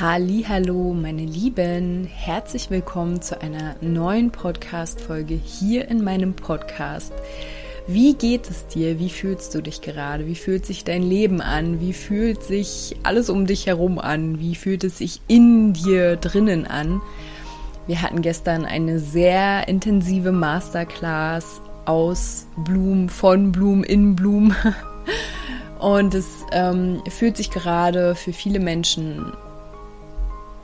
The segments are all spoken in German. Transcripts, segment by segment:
Hallo, meine Lieben, herzlich willkommen zu einer neuen Podcast Folge hier in meinem Podcast. Wie geht es dir? Wie fühlst du dich gerade? Wie fühlt sich dein Leben an? Wie fühlt sich alles um dich herum an? Wie fühlt es sich in dir drinnen an? Wir hatten gestern eine sehr intensive Masterclass aus Blumen, von Blumen, in Blumen. Und es ähm, fühlt sich gerade für viele Menschen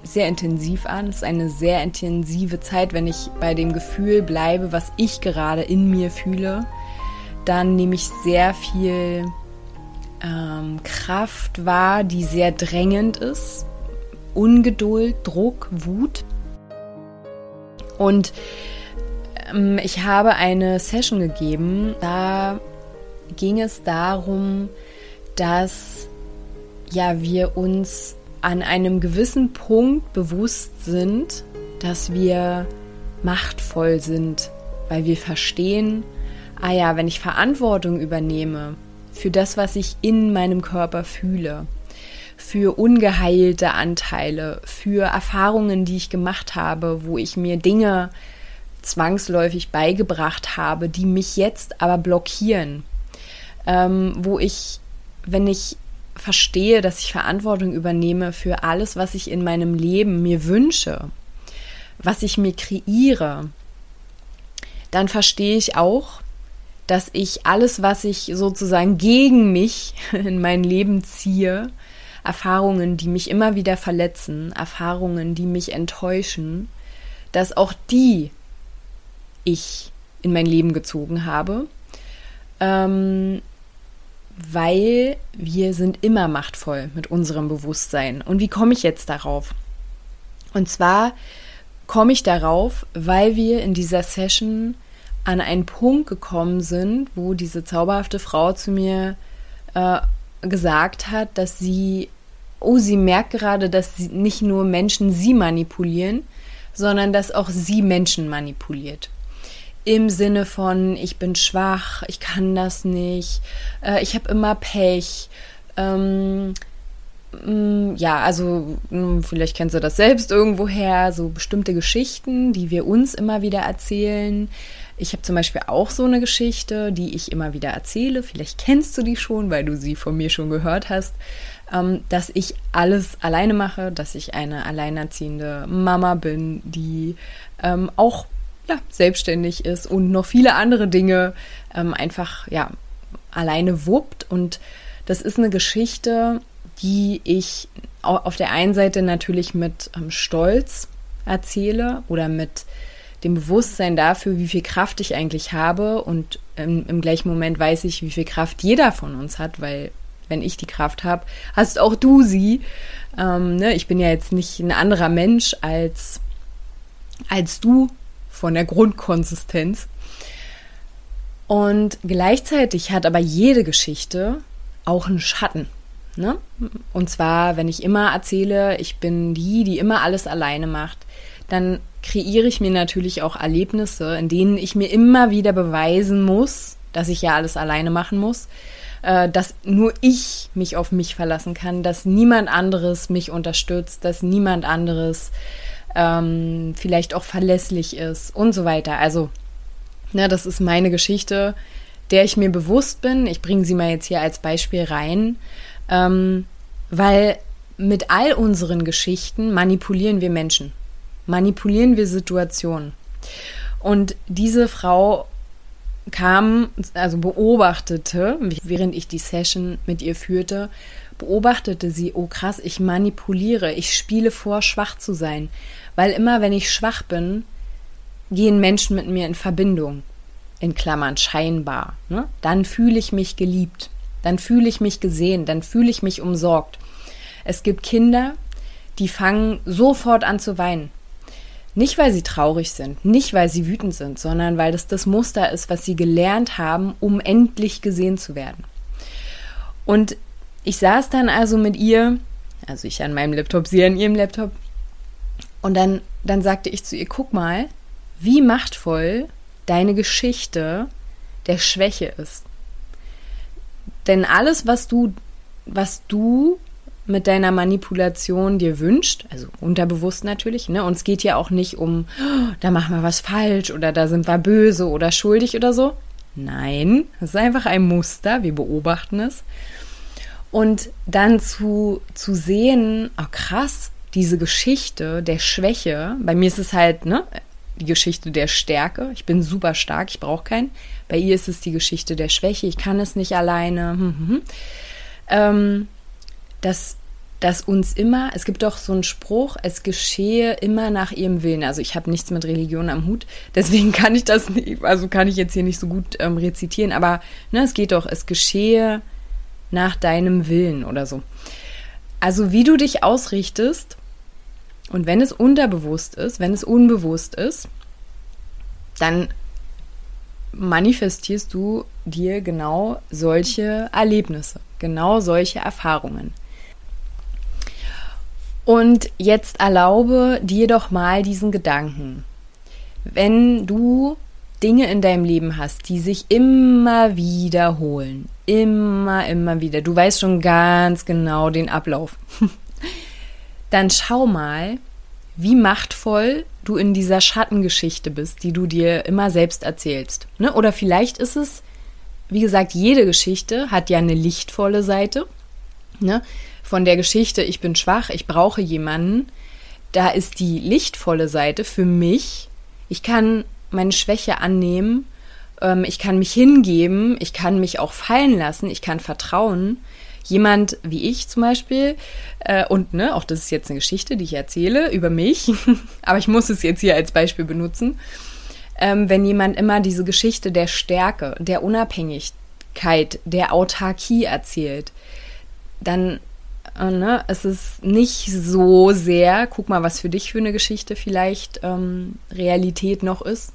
sehr intensiv an. Es ist eine sehr intensive Zeit, wenn ich bei dem Gefühl bleibe, was ich gerade in mir fühle. Dann nehme ich sehr viel ähm, Kraft wahr, die sehr drängend ist. Ungeduld, Druck, Wut. Und ähm, ich habe eine Session gegeben, da ging es darum, dass ja wir uns an einem gewissen Punkt bewusst sind, dass wir machtvoll sind, weil wir verstehen, ah ja, wenn ich Verantwortung übernehme für das, was ich in meinem Körper fühle, für ungeheilte Anteile, für Erfahrungen, die ich gemacht habe, wo ich mir Dinge zwangsläufig beigebracht habe, die mich jetzt aber blockieren, ähm, wo ich, wenn ich verstehe, dass ich Verantwortung übernehme für alles, was ich in meinem Leben mir wünsche, was ich mir kreiere, dann verstehe ich auch, dass ich alles, was ich sozusagen gegen mich in mein Leben ziehe, Erfahrungen, die mich immer wieder verletzen, Erfahrungen, die mich enttäuschen, dass auch die ich in mein Leben gezogen habe. Ähm, weil wir sind immer machtvoll mit unserem Bewusstsein. Und wie komme ich jetzt darauf? Und zwar komme ich darauf, weil wir in dieser Session an einen Punkt gekommen sind, wo diese zauberhafte Frau zu mir äh, gesagt hat, dass sie, oh, sie merkt gerade, dass sie, nicht nur Menschen sie manipulieren, sondern dass auch sie Menschen manipuliert im Sinne von, ich bin schwach, ich kann das nicht, äh, ich habe immer Pech. Ähm, mm, ja, also mm, vielleicht kennst du das selbst irgendwoher, so bestimmte Geschichten, die wir uns immer wieder erzählen. Ich habe zum Beispiel auch so eine Geschichte, die ich immer wieder erzähle. Vielleicht kennst du die schon, weil du sie von mir schon gehört hast, ähm, dass ich alles alleine mache, dass ich eine alleinerziehende Mama bin, die ähm, auch ja, selbstständig ist und noch viele andere Dinge ähm, einfach ja, alleine wuppt. Und das ist eine Geschichte, die ich auf der einen Seite natürlich mit ähm, Stolz erzähle oder mit dem Bewusstsein dafür, wie viel Kraft ich eigentlich habe. Und ähm, im gleichen Moment weiß ich, wie viel Kraft jeder von uns hat, weil wenn ich die Kraft habe, hast auch du sie. Ähm, ne? Ich bin ja jetzt nicht ein anderer Mensch als, als du von der Grundkonsistenz. Und gleichzeitig hat aber jede Geschichte auch einen Schatten. Ne? Und zwar, wenn ich immer erzähle, ich bin die, die immer alles alleine macht, dann kreiere ich mir natürlich auch Erlebnisse, in denen ich mir immer wieder beweisen muss, dass ich ja alles alleine machen muss, äh, dass nur ich mich auf mich verlassen kann, dass niemand anderes mich unterstützt, dass niemand anderes ähm, vielleicht auch verlässlich ist und so weiter. Also, ne, das ist meine Geschichte, der ich mir bewusst bin. Ich bringe sie mal jetzt hier als Beispiel rein, ähm, weil mit all unseren Geschichten manipulieren wir Menschen, manipulieren wir Situationen. Und diese Frau kam, also beobachtete, während ich die Session mit ihr führte, beobachtete sie, oh krass, ich manipuliere, ich spiele vor, schwach zu sein. Weil immer, wenn ich schwach bin, gehen Menschen mit mir in Verbindung. In Klammern scheinbar. Ne? Dann fühle ich mich geliebt. Dann fühle ich mich gesehen. Dann fühle ich mich umsorgt. Es gibt Kinder, die fangen sofort an zu weinen. Nicht, weil sie traurig sind, nicht, weil sie wütend sind, sondern weil das das Muster ist, was sie gelernt haben, um endlich gesehen zu werden. Und ich saß dann also mit ihr, also ich an meinem Laptop, sie an ihrem Laptop, und dann, dann sagte ich zu ihr, guck mal, wie machtvoll deine Geschichte der Schwäche ist. Denn alles, was du, was du mit deiner Manipulation dir wünscht, also unterbewusst natürlich, ne? Und es geht ja auch nicht um, oh, da machen wir was falsch oder da sind wir böse oder schuldig oder so. Nein, es ist einfach ein Muster, wir beobachten es. Und dann zu, zu sehen, oh krass, diese Geschichte der Schwäche, bei mir ist es halt, ne, die Geschichte der Stärke. Ich bin super stark, ich brauche keinen. Bei ihr ist es die Geschichte der Schwäche, ich kann es nicht alleine. Hm, hm, hm. Ähm, dass, dass uns immer, es gibt doch so einen Spruch, es geschehe immer nach ihrem Willen. Also ich habe nichts mit Religion am Hut, deswegen kann ich das nicht, also kann ich jetzt hier nicht so gut ähm, rezitieren, aber ne, es geht doch, es geschehe nach deinem Willen oder so. Also wie du dich ausrichtest und wenn es unterbewusst ist, wenn es unbewusst ist, dann manifestierst du dir genau solche Erlebnisse, genau solche Erfahrungen. Und jetzt erlaube dir doch mal diesen Gedanken. Wenn du Dinge in deinem Leben hast, die sich immer wiederholen, immer, immer wieder, du weißt schon ganz genau den Ablauf, dann schau mal, wie machtvoll du in dieser Schattengeschichte bist, die du dir immer selbst erzählst. Ne? Oder vielleicht ist es, wie gesagt, jede Geschichte hat ja eine lichtvolle Seite. Ne? Von der Geschichte, ich bin schwach, ich brauche jemanden, da ist die lichtvolle Seite für mich. Ich kann meine Schwäche annehmen, ähm, ich kann mich hingeben, ich kann mich auch fallen lassen, ich kann vertrauen jemand wie ich zum Beispiel, äh, und ne, auch das ist jetzt eine Geschichte, die ich erzähle über mich, aber ich muss es jetzt hier als Beispiel benutzen, ähm, wenn jemand immer diese Geschichte der Stärke, der Unabhängigkeit, der Autarkie erzählt, dann äh, ne, es ist nicht so sehr, guck mal, was für dich für eine Geschichte vielleicht ähm, Realität noch ist.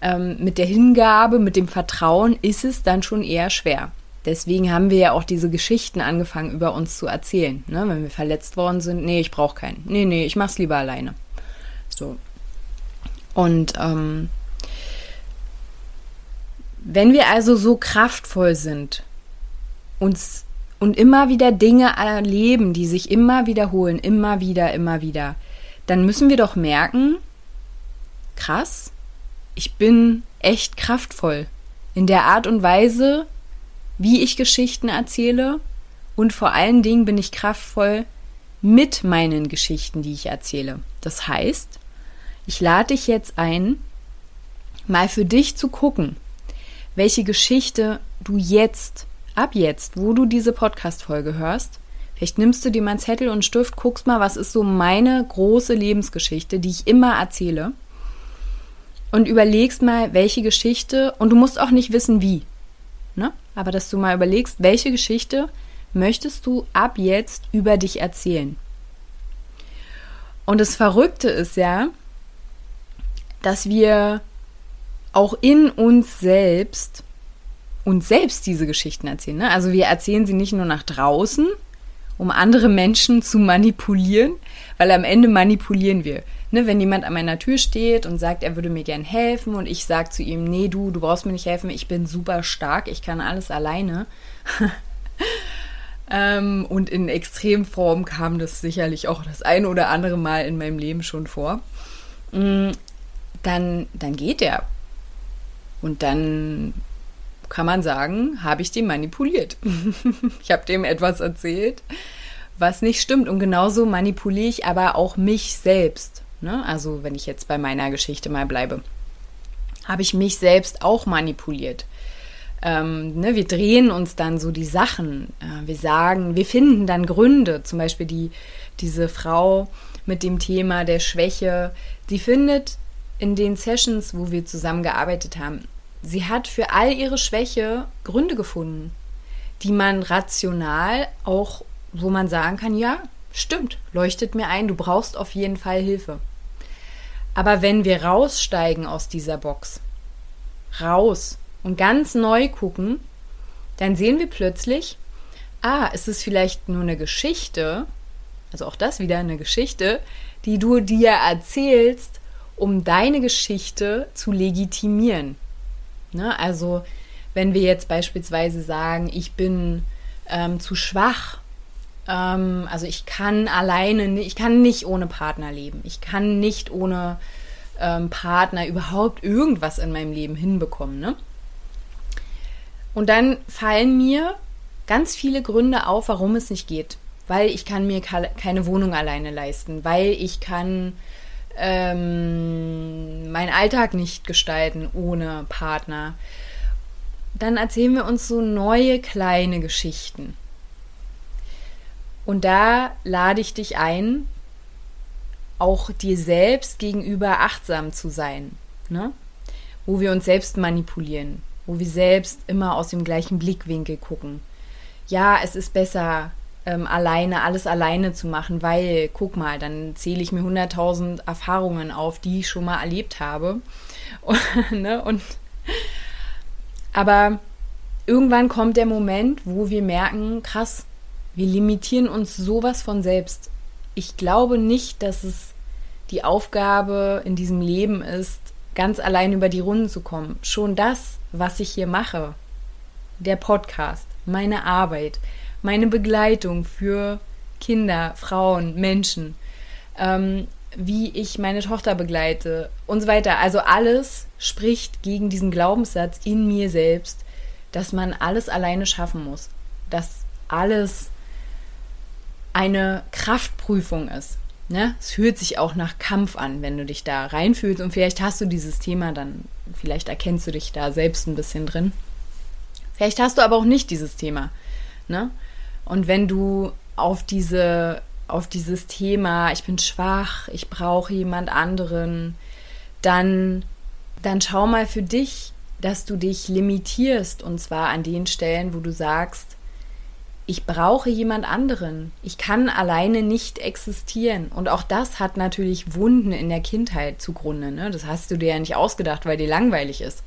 Ähm, mit der Hingabe, mit dem Vertrauen ist es dann schon eher schwer. Deswegen haben wir ja auch diese Geschichten angefangen, über uns zu erzählen. Ne? Wenn wir verletzt worden sind, nee, ich brauche keinen. Nee, nee, ich mach's lieber alleine. So. Und ähm, wenn wir also so kraftvoll sind, uns und immer wieder Dinge erleben, die sich immer wiederholen, immer wieder, immer wieder, dann müssen wir doch merken, krass, ich bin echt kraftvoll. In der Art und Weise, wie ich Geschichten erzähle und vor allen Dingen bin ich kraftvoll mit meinen Geschichten, die ich erzähle. Das heißt, ich lade dich jetzt ein, mal für dich zu gucken, welche Geschichte du jetzt, ab jetzt, wo du diese Podcast-Folge hörst, vielleicht nimmst du dir mal einen Zettel und Stift, guckst mal, was ist so meine große Lebensgeschichte, die ich immer erzähle. Und überlegst mal, welche Geschichte, und du musst auch nicht wissen, wie. Aber dass du mal überlegst, welche Geschichte möchtest du ab jetzt über dich erzählen. Und das Verrückte ist ja, dass wir auch in uns selbst uns selbst diese Geschichten erzählen. Ne? Also wir erzählen sie nicht nur nach draußen, um andere Menschen zu manipulieren, weil am Ende manipulieren wir. Ne, wenn jemand an meiner Tür steht und sagt, er würde mir gern helfen und ich sage zu ihm, nee, du, du brauchst mir nicht helfen, ich bin super stark, ich kann alles alleine. ähm, und in Extremform kam das sicherlich auch das ein oder andere Mal in meinem Leben schon vor. Mm, dann, dann geht er. Und dann kann man sagen, habe ich den manipuliert. ich habe dem etwas erzählt, was nicht stimmt. Und genauso manipuliere ich aber auch mich selbst. Ne? Also wenn ich jetzt bei meiner Geschichte mal bleibe, habe ich mich selbst auch manipuliert. Ähm, ne, wir drehen uns dann so die Sachen. Äh, wir sagen, wir finden dann Gründe. Zum Beispiel die, diese Frau mit dem Thema der Schwäche, die findet in den Sessions, wo wir zusammengearbeitet haben, sie hat für all ihre Schwäche Gründe gefunden, die man rational auch, wo man sagen kann, ja, Stimmt, leuchtet mir ein, du brauchst auf jeden Fall Hilfe. Aber wenn wir raussteigen aus dieser Box, raus und ganz neu gucken, dann sehen wir plötzlich, ah, es ist vielleicht nur eine Geschichte, also auch das wieder eine Geschichte, die du dir erzählst, um deine Geschichte zu legitimieren. Ne? Also wenn wir jetzt beispielsweise sagen, ich bin ähm, zu schwach, ähm, also ich kann alleine, ich kann nicht ohne Partner leben, ich kann nicht ohne ähm, Partner überhaupt irgendwas in meinem Leben hinbekommen. Ne? Und dann fallen mir ganz viele Gründe auf, warum es nicht geht. Weil ich kann mir keine Wohnung alleine leisten, weil ich kann ähm, meinen Alltag nicht gestalten ohne Partner. Dann erzählen wir uns so neue kleine Geschichten. Und da lade ich dich ein, auch dir selbst gegenüber achtsam zu sein, ne? wo wir uns selbst manipulieren, wo wir selbst immer aus dem gleichen Blickwinkel gucken. Ja, es ist besser, ähm, alleine, alles alleine zu machen, weil, guck mal, dann zähle ich mir 100.000 Erfahrungen auf, die ich schon mal erlebt habe. Und, ne? Und, aber irgendwann kommt der Moment, wo wir merken, krass, wir limitieren uns sowas von selbst. Ich glaube nicht, dass es die Aufgabe in diesem Leben ist, ganz allein über die Runden zu kommen. Schon das, was ich hier mache, der Podcast, meine Arbeit, meine Begleitung für Kinder, Frauen, Menschen, ähm, wie ich meine Tochter begleite und so weiter. Also alles spricht gegen diesen Glaubenssatz in mir selbst, dass man alles alleine schaffen muss, dass alles eine Kraftprüfung ist. Ne? Es fühlt sich auch nach Kampf an, wenn du dich da reinfühlst und vielleicht hast du dieses Thema, dann vielleicht erkennst du dich da selbst ein bisschen drin. Vielleicht hast du aber auch nicht dieses Thema. Ne? Und wenn du auf diese auf dieses Thema, ich bin schwach, ich brauche jemand anderen, dann dann schau mal für dich, dass du dich limitierst und zwar an den Stellen, wo du sagst, ich brauche jemand anderen. Ich kann alleine nicht existieren. Und auch das hat natürlich Wunden in der Kindheit zugrunde. Ne? Das hast du dir ja nicht ausgedacht, weil dir langweilig ist.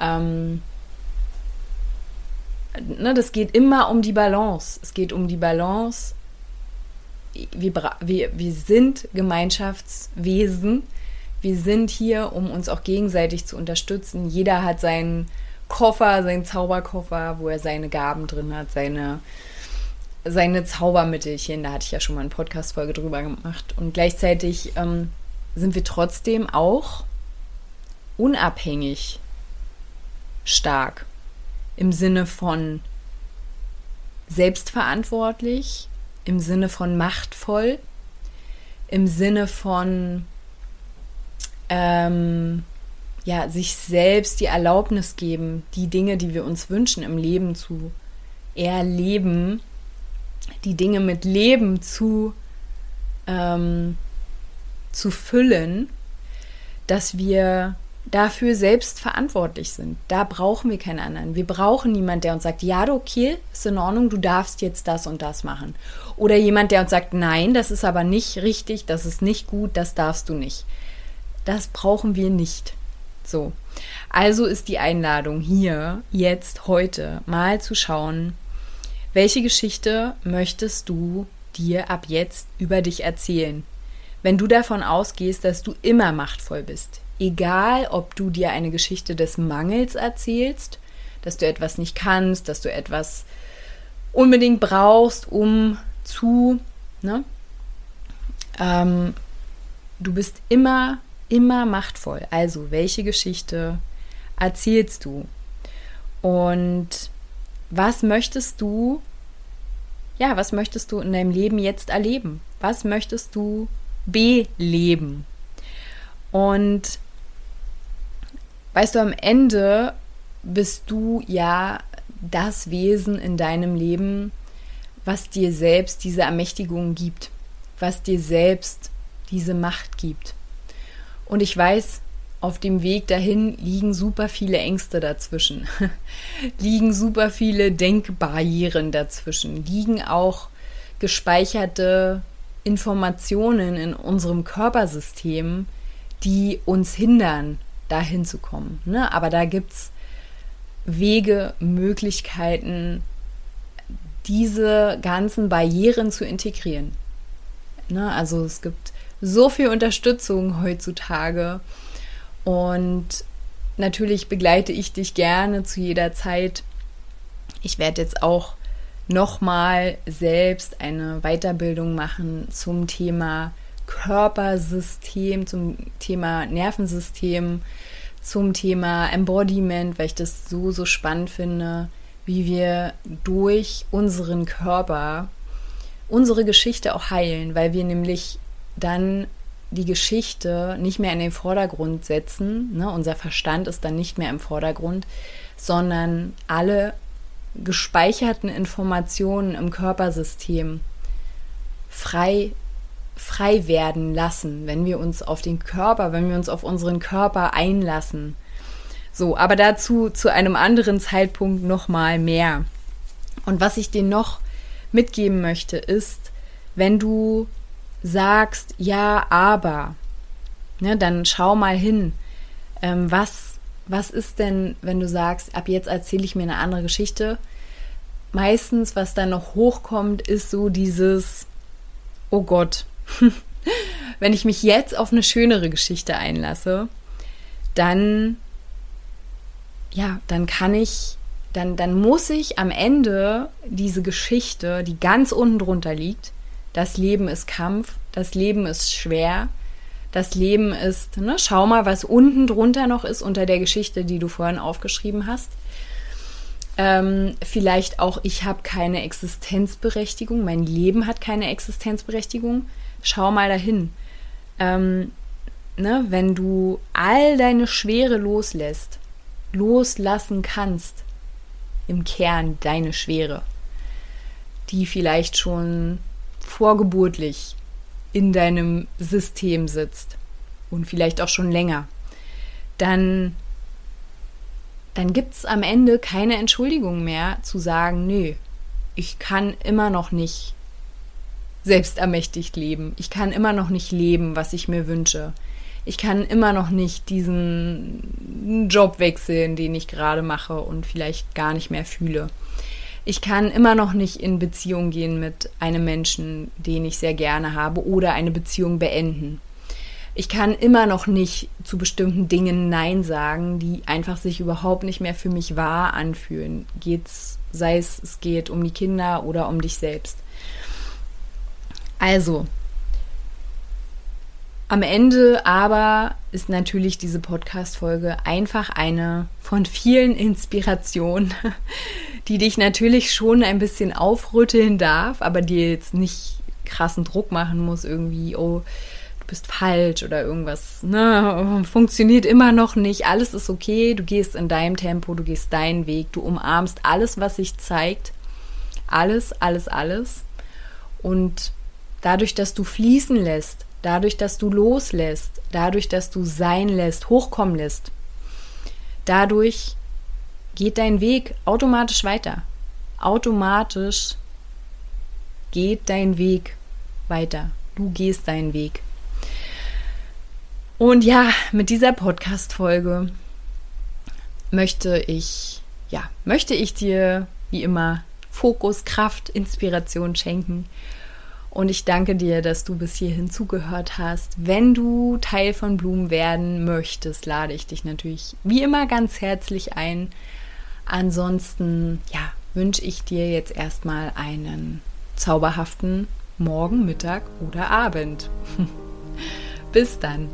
Ähm, ne, das geht immer um die Balance. Es geht um die Balance. Wir, wir, wir sind Gemeinschaftswesen. Wir sind hier, um uns auch gegenseitig zu unterstützen. Jeder hat seinen Koffer, seinen Zauberkoffer, wo er seine Gaben drin hat, seine, seine Zaubermittelchen. Da hatte ich ja schon mal eine Podcast-Folge drüber gemacht. Und gleichzeitig ähm, sind wir trotzdem auch unabhängig stark im Sinne von selbstverantwortlich, im Sinne von machtvoll, im Sinne von ähm, ja, sich selbst die Erlaubnis geben, die Dinge, die wir uns wünschen im Leben zu erleben, die Dinge mit Leben zu, ähm, zu füllen, dass wir dafür selbst verantwortlich sind. Da brauchen wir keinen anderen. Wir brauchen niemanden, der uns sagt, ja, okay, ist in Ordnung, du darfst jetzt das und das machen. Oder jemand, der uns sagt, nein, das ist aber nicht richtig, das ist nicht gut, das darfst du nicht. Das brauchen wir nicht. So. Also ist die Einladung hier, jetzt, heute, mal zu schauen, welche Geschichte möchtest du dir ab jetzt über dich erzählen? Wenn du davon ausgehst, dass du immer machtvoll bist, egal ob du dir eine Geschichte des Mangels erzählst, dass du etwas nicht kannst, dass du etwas unbedingt brauchst, um zu, ne? Ähm, du bist immer immer machtvoll. Also, welche Geschichte erzählst du? Und was möchtest du, ja, was möchtest du in deinem Leben jetzt erleben? Was möchtest du beleben? Und weißt du, am Ende bist du ja das Wesen in deinem Leben, was dir selbst diese Ermächtigung gibt, was dir selbst diese Macht gibt. Und ich weiß, auf dem Weg dahin liegen super viele Ängste dazwischen, liegen super viele Denkbarrieren dazwischen, liegen auch gespeicherte Informationen in unserem Körpersystem, die uns hindern, dahin zu kommen. Ne? Aber da gibt es Wege, Möglichkeiten, diese ganzen Barrieren zu integrieren. Ne? Also es gibt so viel Unterstützung heutzutage und natürlich begleite ich dich gerne zu jeder Zeit. Ich werde jetzt auch nochmal selbst eine Weiterbildung machen zum Thema Körpersystem, zum Thema Nervensystem, zum Thema Embodiment, weil ich das so, so spannend finde, wie wir durch unseren Körper unsere Geschichte auch heilen, weil wir nämlich dann die Geschichte nicht mehr in den Vordergrund setzen. Ne? Unser Verstand ist dann nicht mehr im Vordergrund, sondern alle gespeicherten Informationen im Körpersystem frei frei werden lassen, wenn wir uns auf den Körper, wenn wir uns auf unseren Körper einlassen. So, aber dazu zu einem anderen Zeitpunkt noch mal mehr. Und was ich dir noch mitgeben möchte, ist, wenn du sagst, ja, aber, ne, dann schau mal hin, ähm, was, was ist denn, wenn du sagst, ab jetzt erzähle ich mir eine andere Geschichte? Meistens, was dann noch hochkommt, ist so dieses, oh Gott, wenn ich mich jetzt auf eine schönere Geschichte einlasse, dann, ja, dann kann ich, dann, dann muss ich am Ende diese Geschichte, die ganz unten drunter liegt, das Leben ist Kampf, das Leben ist schwer, das Leben ist, ne, schau mal, was unten drunter noch ist unter der Geschichte, die du vorhin aufgeschrieben hast. Ähm, vielleicht auch, ich habe keine Existenzberechtigung, mein Leben hat keine Existenzberechtigung schau mal dahin. Ähm, ne, wenn du all deine Schwere loslässt, loslassen kannst, im Kern deine Schwere, die vielleicht schon vorgeburtlich in deinem System sitzt und vielleicht auch schon länger, dann, dann gibt es am Ende keine Entschuldigung mehr zu sagen, nö, ich kann immer noch nicht selbstermächtigt leben. Ich kann immer noch nicht leben, was ich mir wünsche. Ich kann immer noch nicht diesen Job wechseln, den ich gerade mache und vielleicht gar nicht mehr fühle. Ich kann immer noch nicht in Beziehung gehen mit einem Menschen, den ich sehr gerne habe oder eine Beziehung beenden. Ich kann immer noch nicht zu bestimmten Dingen Nein sagen, die einfach sich überhaupt nicht mehr für mich wahr anfühlen. Geht's, sei es, es geht um die Kinder oder um dich selbst. Also, am Ende aber ist natürlich diese Podcast-Folge einfach eine von vielen Inspirationen, die dich natürlich schon ein bisschen aufrütteln darf, aber dir jetzt nicht krassen Druck machen muss, irgendwie, oh, du bist falsch oder irgendwas, ne, funktioniert immer noch nicht, alles ist okay, du gehst in deinem Tempo, du gehst deinen Weg, du umarmst alles, was sich zeigt, alles, alles, alles. Und dadurch, dass du fließen lässt, dadurch, dass du loslässt, dadurch, dass du sein lässt, hochkommen lässt, dadurch geht dein Weg automatisch weiter. Automatisch geht dein Weg weiter. Du gehst deinen Weg. Und ja, mit dieser Podcast-Folge möchte ich, ja, möchte ich dir wie immer Fokus, Kraft, Inspiration schenken und ich danke dir, dass du bis hierhin zugehört hast. Wenn du Teil von Blumen werden möchtest, lade ich dich natürlich wie immer ganz herzlich ein. Ansonsten, ja, wünsche ich dir jetzt erstmal einen zauberhaften Morgen, Mittag oder Abend. bis dann.